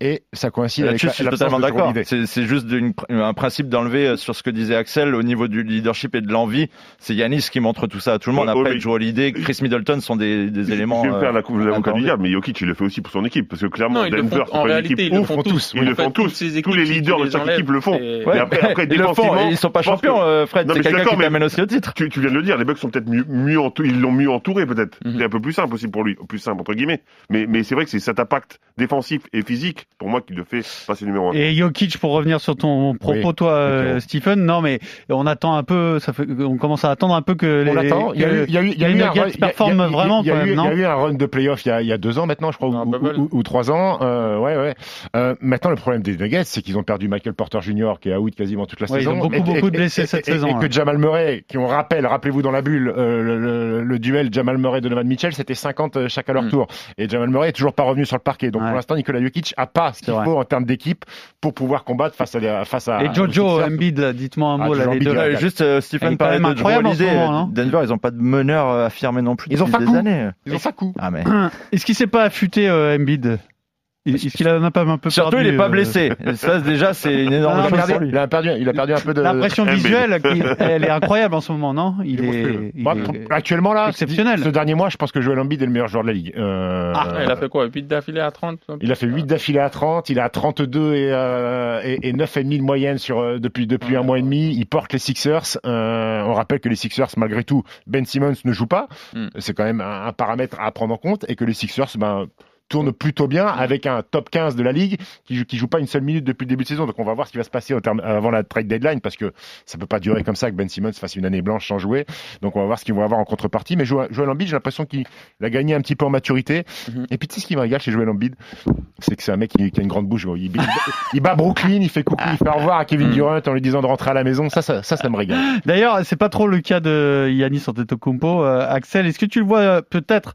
et ça coïncide avec Là-dessus, la, je suis totalement de d'accord. C'est c'est juste d'une- un principe d'enlever euh, sur ce que disait Axel au niveau du leadership et de l'envie. C'est Yanis qui montre tout ça à tout le monde. Ouais, ouais, Après, mais- Joe Holiday, Chris Middleton sont des, des éléments. Je vais faire euh, la coupe l'avocat du incordés. diable, mais Jokic, il le fait aussi pour son équipe. Parce que clairement, Non, ils le Denver, font- c'est en pas une réalité, équipe ils le font tous. Ils le font tous. Tous les leaders de chaque équipe le font. et- Mais après, après, ils le font, ils sont pas champions, euh, Fred. Non, mais C'est quelqu'un qui d'accord, mais t'amène aussi au titre. Tu, viens de le dire, les Bucks sont peut-être mieux, mieux ils l'ont mieux entouré peut-être. Mhm. C'est un peu plus simple aussi pour lui, plus simple entre guillemets. Mais, mais c'est vrai que c'est cet impact défensif et physique pour moi qui le fait passer numéro un. Et Jokic, pour revenir sur ton propos, Oui, toi, euh. Stephen, non, mais on attend un peu, ça fait, on commence à attendre un peu que les, On l'attend. Il y a eu, il y a eu, il y a les eu un Nuggets run- il y a- performent il y a- vraiment, il y a quand eu- même, non Il y a eu un run de playoff il y a, il y a deux ans maintenant, je crois, Un ou, bubble. ou- ou trois ans. Euh, ouais, ouais. Euh, maintenant, le problème des Nuggets, c'est qu'ils ont perdu Michael Porter Jr., qui est out quasiment toute la Ouais, ils saison. ont beaucoup, Et- beaucoup et- de blessés et- cette et- saison, Et que Jamal Murray, qui on rappelle, rappelez-vous dans la bulle, euh, le, le- le duel Jamal Murray-Donovan Mitchell, c'était 50 euh, chaque à leur Mm. tour. Et Jamal Murray est toujours pas revenu sur le parquet. Donc Ouais. pour l'instant, Nikola Jokic a pas ce qu'il vrai. faut en termes d'équipe pour pouvoir combattre face à, face à Et Jojo. Embiid, dites-moi un Ah, mot, là, les deux. Ouais, juste euh, Stephen parlait de Drew incroyable en ce Holiday. moment, non Denver, ils ont pas de meneur euh, affirmé non plus Ils ont depuis Fakou. des années. Ils ont Fakou. Ah mais Est-ce qu'il s'est pas affûté, euh, Embiid? Est-ce qu'il en a pas un peu surtout perdu il est pas euh, blessé. Ça déjà c'est une énorme Ah, Il a, chose perdu, pour lui. il, a perdu, il a perdu un peu de. L'impression visuelle, elle est incroyable en ce moment, non? Il Il est il est- Actuellement là, exceptionnel. Ce dernier mois, je pense que Joel Embiid est le meilleur joueur de la ligue. Euh, Ah, il a fait quoi? 8 d'affilée à 30 il a fait 8 d'affilée à 30, il a 32 et, euh, et, et 9,5 de moyenne sur, euh, depuis, depuis un mois et demi. Il porte les Sixers. Euh, on rappelle que les Sixers, malgré tout, Ben Simmons ne joue pas. Mm. C'est quand même un, un paramètre à prendre en compte. Et que les Sixers ben, tournent plutôt bien avec un top 15 de la ligue qui, joue- qui joue pas une seule minute depuis le début de saison. Donc on va voir ce qui va se passer au terme, avant la trade deadline parce que ça peut pas durer comme ça que Ben Simmons fasse une année blanche sans jouer. Donc on va voir ce qu'ils vont avoir en contrepartie. Mais Joel Joel Embiid, j'ai l'impression qu'il a gagné un petit peu en maturité. Mhm. Et puis tu sais ce qui me régale chez Joel Embiid? C'est que c'est un mec qui, qui a une grande bouche. Il, il- il bat Brooklyn, il fait coucou, il fait au revoir à Kevin Mhm. Durant en lui disant de rentrer à la maison. Ça, ça, ça, ça me régale. D'ailleurs, c'est pas trop le cas de Yanis Antetokounmpo. Euh, Axel, est-ce que tu le vois euh, peut-être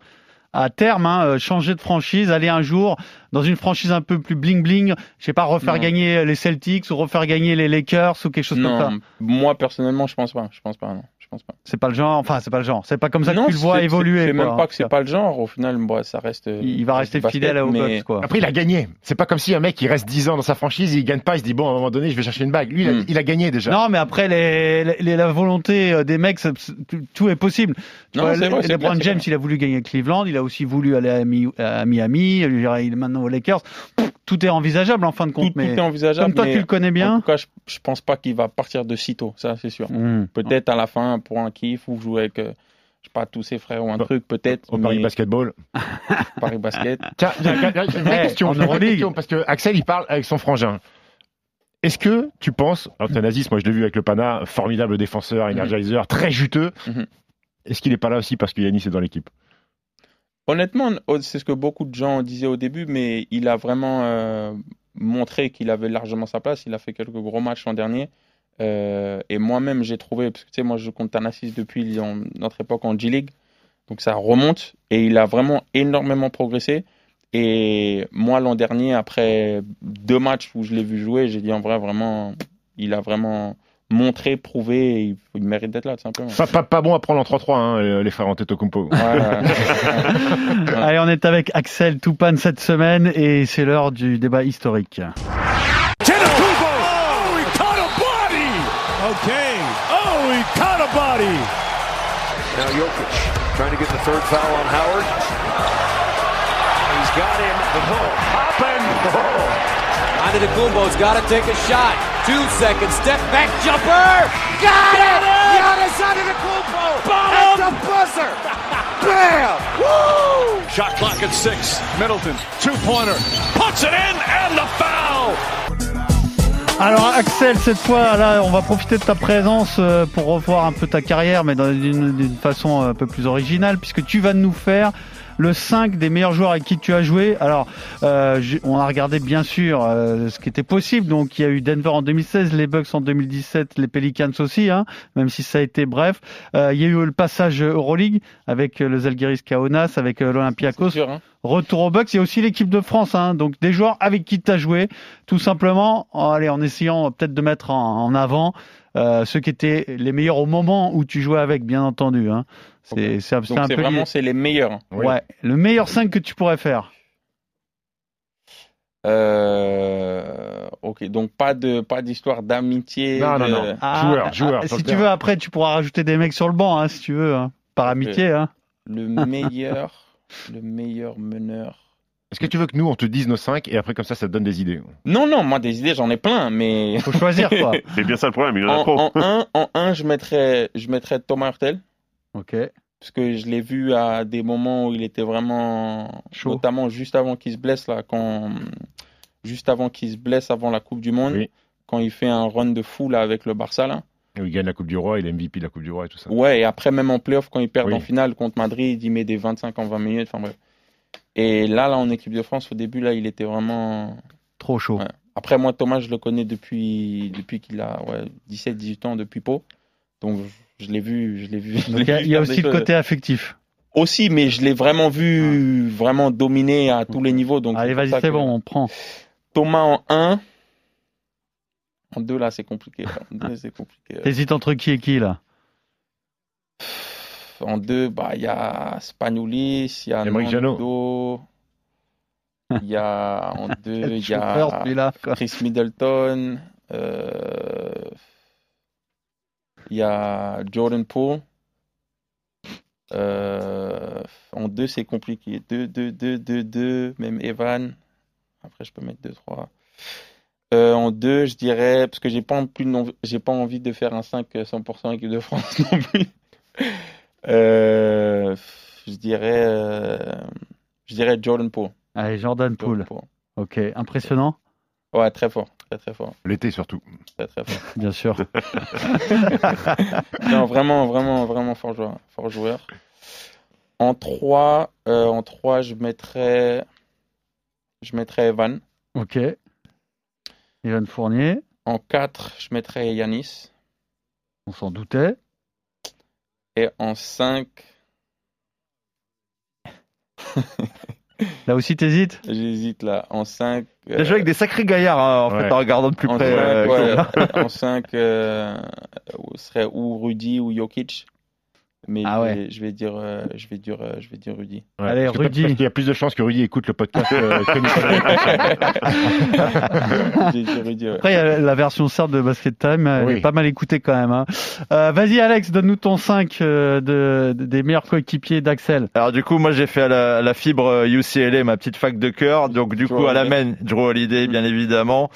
à terme hein, euh, changer de franchise, aller un jour dans une franchise un peu plus bling bling, je sais pas refaire Non. gagner les Celtics ou refaire gagner les Lakers ou quelque chose comme ça. Moi personnellement, je pense pas. Je pense pas, non. Je pense pas. C'est pas le genre, enfin c'est pas le genre, c'est pas comme ça non, que tu le vois évoluer. C'est quoi, même pas que c'est pas le genre. Au final, ça reste. euh, Il va rester basket, fidèle aux mais- Bucks quoi. Après, il a gagné. C'est pas comme si un mec qui reste 10 ans dans sa franchise, il gagne pas, il se dit bon, à un moment donné, je vais chercher une bague. Lui, il a, Mm. il a gagné déjà. Non, mais après les, les- la volonté euh, des mecs, tout, tout est possible. Non, vois, vrai, LeBron James, il a voulu gagner à Cleveland, il a aussi voulu aller à, Mi- à Miami, il est maintenant aux Lakers. Tout est envisageable en fin de compte, tout mais est envisageable. comme toi mais tu le connais En bien. tout cas, je, je pense pas qu'il va partir de sitôt. Ça, c'est sûr. Hmm. Peut-être à la fin pour un kiff ou jouer avec. euh, je sais pas, tous ses frères ou un truc, peut-être. Au Paris Basketball. Paris Basket. Tiens, une vraie question, une vraie Euroleague. question, parce que Axel, il parle avec son frangin. Est-ce que tu penses, Euthanasis, moi je l'ai vu avec le Pana, formidable défenseur, energizer, très juteux. Mhm. Est-ce qu'il est pas là aussi parce que Yanis est dans l'équipe? Honnêtement, c'est ce que beaucoup de gens disaient au début, mais il a vraiment euh, montré qu'il avait largement sa place. Il a fait quelques gros matchs l'an dernier. Euh, et moi-même, j'ai trouvé, parce que tu sais, moi je compte Tanassis depuis en- notre époque en G-League, donc ça remonte, et il a vraiment énormément progressé. Et moi, l'an dernier, après deux matchs où je l'ai vu jouer, j'ai dit en vrai, vraiment, il a vraiment montré, prouvé, et il, il mérite d'être là, tout simplement. Pas, pas, pas bon à prendre en 3-3, hein, les frères Antetokounmpo. Allez, on est avec Axel Toupane cette semaine et c'est l'heure du débat historique. Okay. Oh, he caught a body! Now Jokic trying to get the third foul on Howard. He's got him. Oh, hopping. Oh. Antetokounmpo's got to take a shot. Two seconds, step back jumper. Got it! Giannis Antetokounmpo. At the buzzer. Bam! Woo! Shot clock at six. Middleton, two-pointer. Puts it in and the foul. Alors Axel, cette fois, là, on va profiter de ta présence euh, pour revoir un peu ta carrière, mais d'une façon un peu plus originale, puisque tu vas nous faire le 5 des meilleurs joueurs avec qui tu as joué. Alors, euh, on a regardé bien sûr euh, ce qui était possible. Donc, il y a eu Denver en 2016, les Bucks en 2017, les Pelicans aussi, hein, même si ça a été bref. Euh, il y a eu le passage Euroleague avec le Zalgiris Kaunas, avec l'Olympiakos. hein. Retour aux Bucks, il y a aussi l'équipe de France, hein, donc des joueurs avec qui tu as joué, tout simplement, en- allez, en essayant peut-être de mettre en, en avant euh, ceux qui étaient les meilleurs au moment où tu jouais avec, bien entendu. Hein. C'est c'est un- peu vraiment c'est les meilleurs. Ouais, le meilleur 5 que tu pourrais faire. Euh, ok, donc pas de pas d'histoire d'amitié. de- Ah, ah, si tu veux, après, tu pourras rajouter des mecs sur le banc, hein, si tu veux, hein. par amitié. Hein. Le meilleur, le meilleur meneur. Est-ce que tu veux que nous, on te dise nos 5 et après, comme ça, ça te donne des idées? Non, non, moi des idées, j'en ai plein, mais. Faut choisir quoi. C'est bien ça le problème, il en a en, trop. en un, en un, je mettrais, je mettrais Thomas Hurtel. Ok. Parce que je l'ai vu à des moments où il était vraiment Chaud. notamment juste avant qu'il se blesse là, quand juste avant qu'il se blesse avant la Coupe du Monde, quand il fait un run de fou là avec le Barça là. Il gagne la Coupe du Roi, il est MVP de la Coupe du Roi et tout ça. Ouais, et après même en playoff quand il perd Oui. en finale contre Madrid, il met des 25 en 20 minutes, enfin bref. Et là là en équipe de France au début là, il était vraiment Trop chaud. Ouais. Après moi Thomas, je le connais depuis depuis qu'il a ouais, 17 18 ans depuis Pau. Donc je, je l'ai vu, je l'ai vu. il y a, il y aussi le choses. côté affectif. Aussi, mais je l'ai vraiment vu vraiment dominer à tous les niveaux. Donc Allez, vas-y, c'est bon, on prend. Thomas en 1. En 2, là, c'est compliqué. En 2, c'est compliqué. T'hésites entre qui et qui là? En 2, bah, il y a Spagnulis, il y a. Nando. Il y a en 2, Quel il y a. Chris Middleton. euh, Il y a Jordan Poole. Euh, en 2, c'est compliqué. 2, 2, 2, 2, 2, même Evan. Après, je peux mettre 2, 3. Euh, en 2, je dirais, parce que j'ai pas, plus non- j'ai pas envie de faire un 5 100% équipe de France non plus. Euh, je dirais, euh, je dirais Jordan Poole. Allez, Jordan Poole. Ok, impressionnant, Ouais, très fort, très très fort, L'été surtout. très très fort. bien sûr. non, vraiment, vraiment, vraiment fort joueur. Fort joueur. En 3, en 3 je mettrais, je mettrais Evan. ok. Ivan Fournier, En 4, je mettrais Yanis. on s'en doutait. Et en 5, Là aussi, t'hésites? J'hésite là. En 5. T'as joué avec des sacrés gaillards, hein, en Ouais. fait, en regardant de plus En près. 5, euh, en cinq, euh, serait ou Rudy ou Jokic. Mais Ah je, ouais. vais, je vais dire, euh, je vais dire, euh, je vais dire Rudy. Ouais, Allez, parce que- Rudy. Parce qu'il y a plus de chances que Rudy écoute le podcast euh, que Nicolas. Rudy. ouais. Après, il y a la version serbe de Basket Time, elle Oui. est pas mal écoutée quand même. hein. Euh, Vas-y, Alex, donne-nous ton 5 euh, de, de- des meilleurs coéquipiers d'Axel. Alors du coup, moi j'ai fait à la, à la fibre euh, UCLA, ma petite fac de cœur. Donc du Drew coup, à la Holiday. main, Drew Holiday, bien évidemment.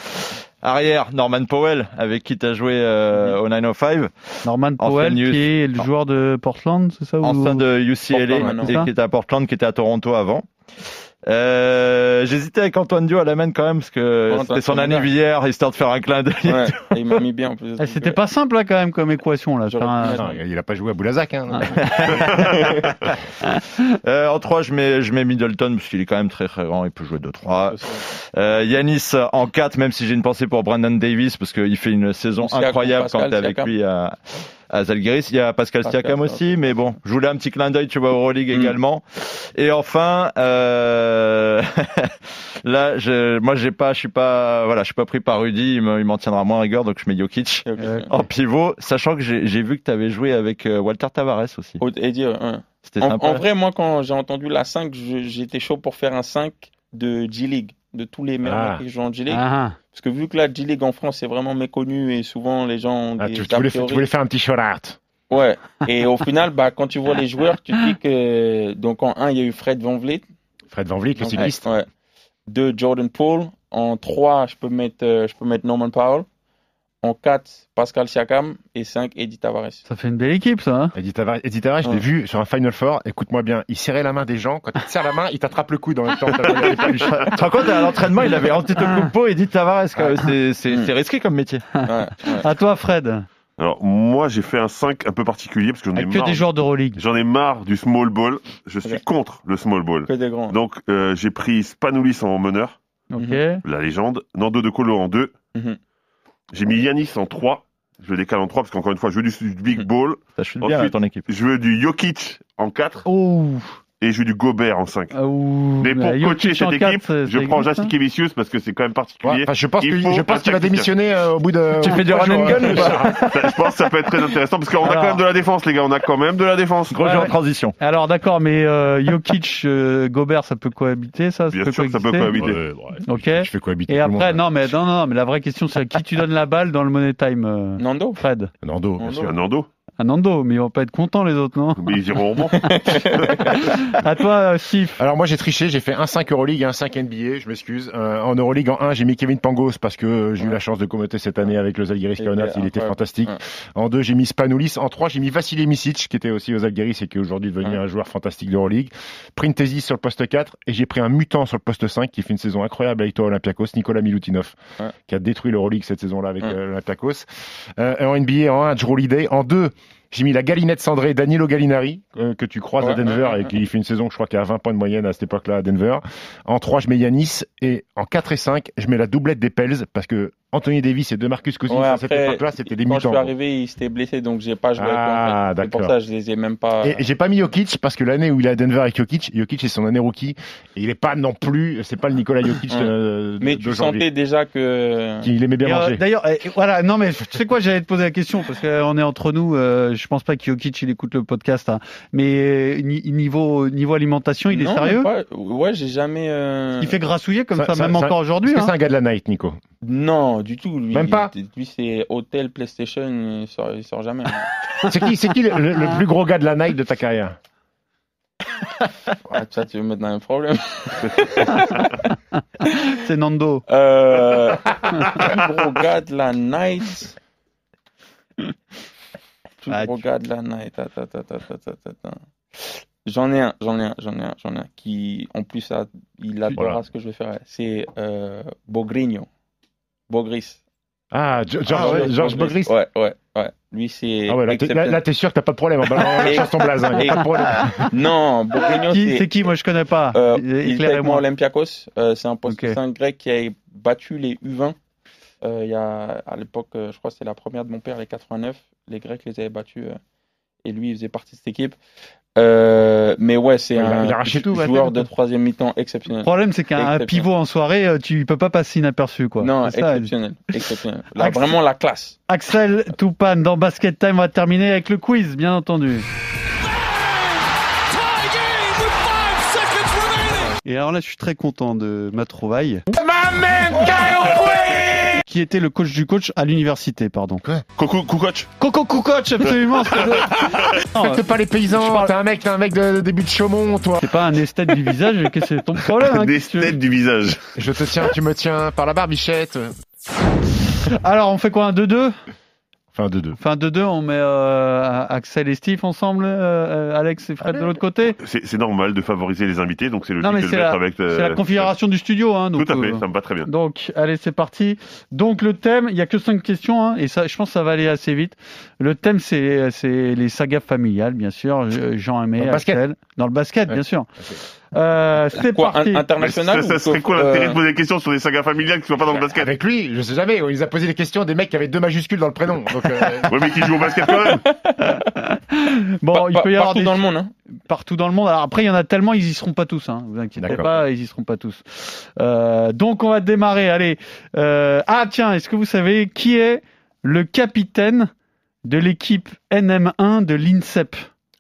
Arrière, Norman Powell, avec qui tu as joué euh, au 905. Norman Powell, qui est le joueur de Portland, c'est ça ou- Ancien de UCLA, Portland, et qui était à Portland, qui était à Toronto avant. Euh, J'hésitais avec Antoine Dio à la main quand même parce que Bon, c'était son année hier, histoire de faire un clin d'œil. Ouais, il m'a mis bien en plus. Eh, C'était pas simple là quand même comme équation là. Faire un- Non, il a pas joué à Boulazac. Hein. Euh, en 3, je mets, je mets Middleton parce qu'il est quand même très très grand, il peut jouer 2-3. Euh, Yanis en 4, même si j'ai une pensée pour Brandon Davis parce qu'il fait une saison incroyable quand t'es avec lui à, à Zalgiris. Il y a Pascal, Pascal, Siakam aussi, mais bon, je voulais un petit clin d'œil, tu vois, Euroleague Mm. également. Et enfin, euh... là, je, moi j'ai pas, je suis pas, voilà, je suis pas pris par Rudy, il me- il m'en tiendra moins rigueur, donc je mets Jokic en pivot, sachant que j'ai vu que tu avais joué avec euh, Walter Tavares aussi. Et dire, ouais. C'était en, vrai, moi, quand j'ai entendu la 5, je- j'étais chaud pour faire un 5 de G-League, de tous les meilleurs Ah. mecs qui jouent en G-League. Ah, Parce que vu que la G-League en France est vraiment méconnue et souvent les gens ont Ah, des tu, tu voulais, tu faire un petit shout out. Ouais. Et au final, bah, quand tu vois les joueurs, tu te dis que donc en 1, il y a eu Fred Van Vliet. Fred Van Vliet, le cycliste. Ouais. Deux, Jordan Poole. En 3, je peux mettre, euh, je peux mettre Norman Powell. En 4, Pascal Siakam. Et 5, Eddie Tavares. Ça fait une belle équipe ça. hein Eddie Tavares, Eddie Tavares, je l'ai Ouais. vu sur un Final Four. Écoute-moi bien, il serrait la main des gens. Quand il te serre la main, il t'attrape le coude en même temps. Tu te rends compte, à l'entraînement, il avait Antetokounmpo et Edith Tavares. C'est- Mm. c'est risqué comme métier. Ouais, ouais. À toi Fred. Alors, moi, j'ai fait un 5 un peu particulier parce que j'en ai que marre. des joueurs d'Euroleague. J'en ai marre du small ball. Je suis contre le small ball. Que des grands. Donc, euh, j'ai pris Spanoulis en meneur, la légende. Nando De Colo en 2. Mhm. J'ai mis Yanis en 3. Je le décale en 3 parce qu'encore une fois, je veux du, du big ball. Ça chute bien avec Ensuite, ton équipe. Je veux du Jokic en 4 Oh. Et je veux du Gobert en 5. Ah. Mais pour Jokic coacher cette équipe, je prends Evicius parce que c'est quand même Ouais, particulier. enfin, je pense qu'il va démissionner euh, au bout de. Tu fais du run and gun ou pas je pense que ça peut être très intéressant parce qu'on a quand même de la défense, les gars. On a quand même de la défense. Gros Ouais, jeu en transition. Alors d'accord, mais euh, Jokic, euh, Gobert, ça peut cohabiter, ça, ça Bien peut sûr que ça peut coexister? cohabiter. Ouais, ouais. Ok. Je fais cohabiter Et tout le monde. après, non, mais non, non, mais la vraie question, c'est à qui tu donnes la balle dans le money time, euh, Nando. Fred? Nando, bien sûr. Nando. À Nando, mais ils vont pas être contents les autres, non Mais ils iront au banc. À toi, euh, Steve. Alors moi j'ai triché, j'ai fait un 5 Euroleague et un 5 NBA, je m'excuse. Euh, en Euroleague en 1 j'ai mis Kevin Pangos parce que euh, j'ai eu la chance de commenter cette année avec le Zalgiris Et Kaunas, il était fantastique. En 2 j'ai mis Spanoulis, en 3 j'ai mis Vassili Misic qui était aussi aux Zalgiris et qui est aujourd'hui devenu un joueur fantastique d'Euroleague. Printezis sur le poste 4 et j'ai pris un mutant sur le poste 5 qui fait une saison incroyable avec toi Olympiakos, Nicolas Milutinov Ouais. qui a détruit l'Euroleague cette saison-là avec euh, l'Olympiakos. Euh, en NBA en 1 Drew Holiday, en 2 j'ai mis la galinette cendrée Danilo Gallinari, euh, que tu croises à Denver ouais, et qui fait une saison, je crois, qui a 20 points de moyenne à cette époque-là à Denver. En 3, je mets Yanis. Et en 4 et 5, je mets la doublette des Pels parce que Anthony Davis et DeMarcus Cousins Ouais, à cette époque-là, c'était des Quand je mutants. suis arrivé, il s'était blessé, donc j'ai pas joué. Ah, fait. C'est pour d'accord. ça que je les ai même pas. Et j'ai pas mis Jokic parce que l'année où il est à Denver avec Jokic, Jokic c'est son année rookie et il est pas non plus, c'est pas le Nicolas Jokic euh, Mais tu sentais déjà que. qu'il aimait bien Et, euh, manger. D'ailleurs, euh, voilà, non mais tu sais quoi, j'allais te poser la question parce qu'on est entre nous. euh, je pense pas que Jokic il écoute le podcast, hein, mais euh, ni- niveau niveau alimentation, il est Non, sérieux? pas- Ouais, j'ai jamais. euh, Il fait grassouiller comme ça, Ça- ça- même ça- encore aujourd'hui. Est-ce que hein. c'est un gars de la night, Nico? Non, du tout. Lui, Même pas Lui, c'est hôtel, PlayStation, il sort, il sort jamais. C'est qui, c'est qui le, le- le plus gros gars de la night de ta carrière? Ouais, ça, tu veux me mettre dans un problème? C'est Nando. Euh, plus gros gars de la night. Plus Ah, gros tu- gars de la attends, attends, attends, attends. J'en ai un, j'en ai un, j'en ai un, j'en ai un qui, en plus, a- il adorera Voilà. ce que je vais faire. C'est euh, Bogrigno. Bogris. Ah, George, Ah ouais, George Bogris Ouais, ouais, ouais. Lui, c'est. Ah ouais, là, t'es, sûr que t'as pas de problème. Bah, non, Et- chasse ton blaze, hein, et- pas de problème. Non, Bogrigno, Qui- c'est. C'est qui? Moi je connais pas. Euh, il était avec moi à Éclairez-moi. Olympiakos. Euh, c'est un poste c'est un grec qui a battu les U20. Euh, il y a, à l'époque, euh, je crois que c'était la première de mon père, les 89. Les Grecs les avaient battus. Et lui, il faisait partie de cette équipe. Euh, mais ouais, c'est un tout, joueur de troisième mi-temps Le exceptionnel. problème c'est qu'un pivot en soirée, euh, tu peux pas passer inaperçu quoi. Non, ça, exceptionnel. exceptionnel. Là, Axel- vraiment la classe. Axel Toupane dans Basket Time on va terminer avec le quiz, bien entendu. Et alors là, je suis très content de ma trouvaille. Qui était le coach du coach à l'université, pardon. Coucou, coach. Coco Coach, absolument. c'est- Faites pas les paysans, parle- t'es un mec, t'es un mec de, de début de Chaumont, toi. C'est pas un esthète du visage, qu'est-ce que c'est ton problème hein, veux têtes du visage. Je te tiens, tu me tiens par la barbichette. Alors, on fait quoi, un 2-2 Fin 2-2. Fin 2-2, on met euh, Axel et Steve ensemble, euh, euh, Alex et Fred de l'autre côté. C'est c'est normal de favoriser les invités, donc c'est le Non, mais de le mettre la, avec. euh, c'est la configuration du studio. Hein, donc, Tout à fait, euh, ça me va très bien. Donc, allez, c'est parti. Donc, le thème, il y a que cinq questions, hein, et ça, je pense que ça va aller assez vite. Le thème, c'est, c'est les sagas familiales, bien sûr. Je- Jean aimé, Dans le basket. Axel. Dans le basket, bien sûr. Euh, c'est Quoi, parti. international Ça, ça serait quoi l'intérêt euh, de poser des questions sur des sagas familiales qui sont pas dans le basket Avec lui, je sais jamais. Il nous a posé des questions des mecs qui avaient deux majuscules dans le prénom. Donc, euh, Ouais, mais qui joue au basket quand même Bon, Pa- il peut y avoir partout des... dans le monde. Hein. partout dans le monde. Alors après, il y en a tellement, ils y seront pas tous. Hein. Vous inquiétez D'accord. pas, ils y seront pas tous. Euh, donc, on va démarrer. Allez. Euh, ah tiens, est-ce que vous savez qui est le capitaine de l'équipe NM1 de l'INSEP?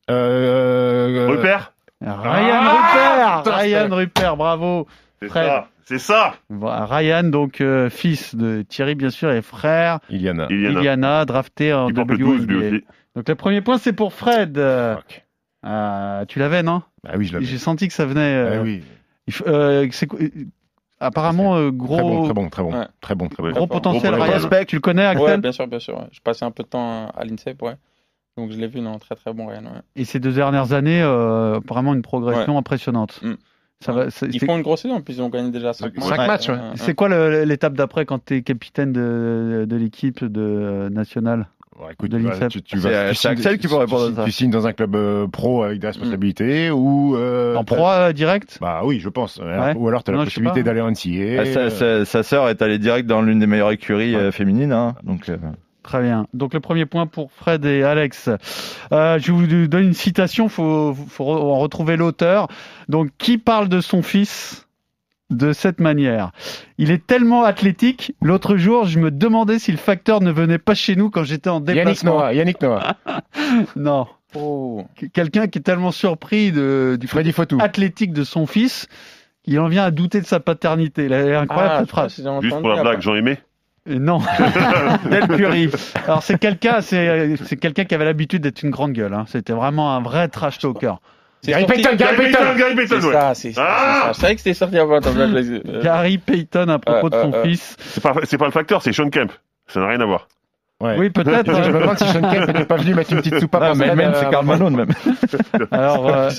Euh, Rupert? Ryan Ah, Rupert. Ryan Rupert, bravo. C'est Fred. ça C'est ça Voilà, Ryan, donc euh, fils de Thierry bien sûr et frère Iliana. Iliana. Iliana, drafté en Il porte le 12 lui WNBA. aussi. Donc le premier point c'est pour Fred. Euh, euh, tu l'avais non? Bah oui, je l'avais. J'ai senti que ça venait. euh, oui. il faut- c'est quoi- apparemment euh, gros Très bon, très bon, très bon, Ouais. très bon, très bon. gros potentiel. Gros Ryan, tu le connais Axel? Ouais, bien sûr, bien sûr. ouais. Je passais un peu de temps à l'INSEP, ouais. Donc je l'ai vu, non, très très bon, Ryan. ouais. Et ces deux dernières années, euh, vraiment une progression impressionnante. Mm. Ça va. c'est- Ils font une grosse saison, puis ils ont gagné déjà 5 Cinq matchs, ouais. C'est quoi l'étape d'après quand tu es capitaine de, de l'équipe de euh, nationale? Bon, écoute, De tu tu, vas- euh, tu c'est signes- Axel qui peut tu- répondre à tu- ça. Tu signes dans un club euh, pro avec des responsabilités ou euh, En pro euh, direct? Bah oui, je pense. Ouais. Ou alors tu as la Non, possibilité d'aller en NCA. Ah, sa, euh, sa- sa sœur est allée direct dans l'une des meilleures écuries euh, féminines. Hein, donc, euh, Très bien. Donc le premier point pour Fred et Alex. Euh, je vous donne une citation, faut, faut en retrouver l'auteur. Donc qui parle de son fils de cette manière? Il est tellement athlétique. L'autre jour, je me demandais si le facteur ne venait pas chez nous quand j'étais en Yannick déplacement. Noah, Yannick Noah, Non. Oh. Quelqu'un qui est tellement surpris de, du Freddy athlétique de son fils, il en vient à douter de sa paternité. Elle est incroyable Ah, cette phrase. Juste pour la blague, Jean Aimé Euh, Non, Del Curry. Alors c'est quelqu'un, c'est c'est quelqu'un qui avait l'habitude d'être une grande gueule. hein. C'était vraiment un vrai trash talker. C'est Gary sorti- Payton, Gary Payton. Gary Payton, C'est ouais. ça, c'est ça. Ah c'est ça. Savais que c'était sorti avant. Attends, là, je l'ai- euh, Gary Payton à propos de euh, son euh. fils. C'est pas, c'est pas le facteur, c'est Sean Kemp. Ça n'a rien à voir. Ouais. Oui, peut-être. Je me hein. demande si Sean Kemp n'était pas venu mettre une petite soupape non, mais même euh, c'est Karl Malone même. Alors, euh,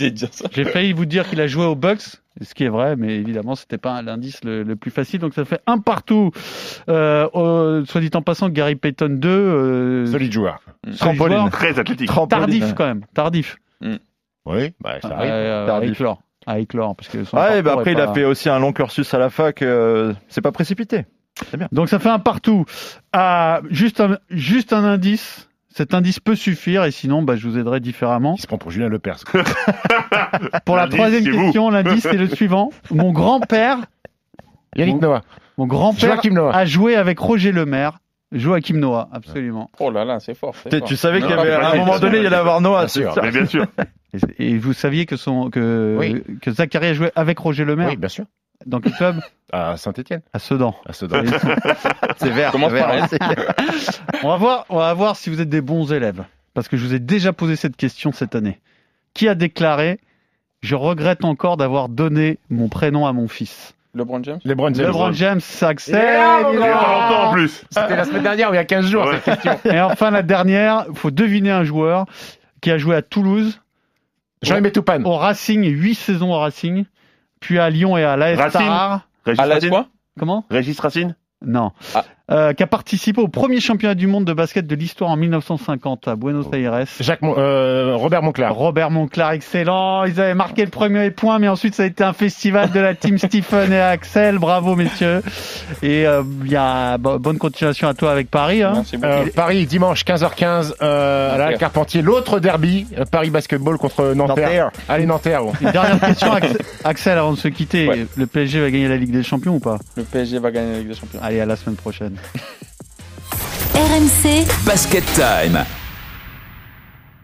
J'ai failli vous dire qu'il a joué aux Bucks, ce qui est vrai, mais évidemment, c'était pas l'indice le, le plus facile. Donc ça fait un partout. Euh, au- soit dit en passant, Gary Payton 2. Euh, Solide joueur. Trampoline. joueur. Très athlétique. Trampoline. Tardif quand même. Tardif. Oui, bah, ça arrive. Euh, Tardif. à éclore. À éclore, parce que son Ouais, bah parcours après il a pas- fait aussi un long cursus à la fac. euh, c'est pas précipité. Donc ça fait un partout. Ah, juste, un, juste un indice. Cet indice peut suffire et sinon, bah, je vous aiderai différemment. Il se prend pour Julien Lepers. Pour la troisième question, l'indice c'est le suivant. Mon grand-père, Yannick Noah. mon grand-père a joué avec Roger Lemaire. Joachim Noah, absolument. Oh là là, c'est fort. Tu, fort. tu savais qu'il y Non, avait pas à un moment donné il y allait avoir Noah. Bien c'est sûr. sûr. Mais bien sûr. Et, et vous saviez que, son, que, Oui. que Zachary a joué avec Roger Lemaire Oui, bien sûr. Dans quel club À Saint-Etienne. À Sedan. À Sedan. C'est vert. Commence vert. elle. On va, voir, on va voir si vous êtes des bons élèves. Parce que je vous ai déjà posé cette question cette année. Qui a déclaré Je regrette encore d'avoir donné mon prénom à mon fils LeBron James? LeBron James. LeBron James, ça accède. Yeah, Il y a pas longtemps en plus. C'était la semaine dernière ou il y a 15 jours, Ouais. cette question. Et enfin, la dernière, il faut deviner un joueur qui a joué à Toulouse, Jean-Aimé Toupane. au Racing, 8 saisons au Racing, puis à Lyon et à l'AS Racing Tarare. Régis À la Racine quoi? Comment? Régis Racine? Non. Ah. Euh, qui a participé au premier championnat du monde de basket de l'histoire en 1950 à Buenos Aires. Jacques Mon- euh, Robert Monclar. Robert Monclar, excellent. Ils avaient marqué le premier point, mais ensuite ça a été un festival de la team Stephen et Axel. Bravo, messieurs. Et euh, il y a bo- bonne continuation à toi avec Paris. Hein. Merci beaucoup. Euh, Paris, dimanche 15h15 euh, à la. Carpentier. L'autre derby, Paris Basketball contre Nanterre. Nanterre. Allez, Nanterre. bon. Une dernière question, Axel, Axel, avant de se quitter. Ouais. Le PSG va gagner la Ligue des Champions ou pas? Le PSG va gagner la Ligue des Champions. Allez, à la semaine prochaine. RMC Basket Time.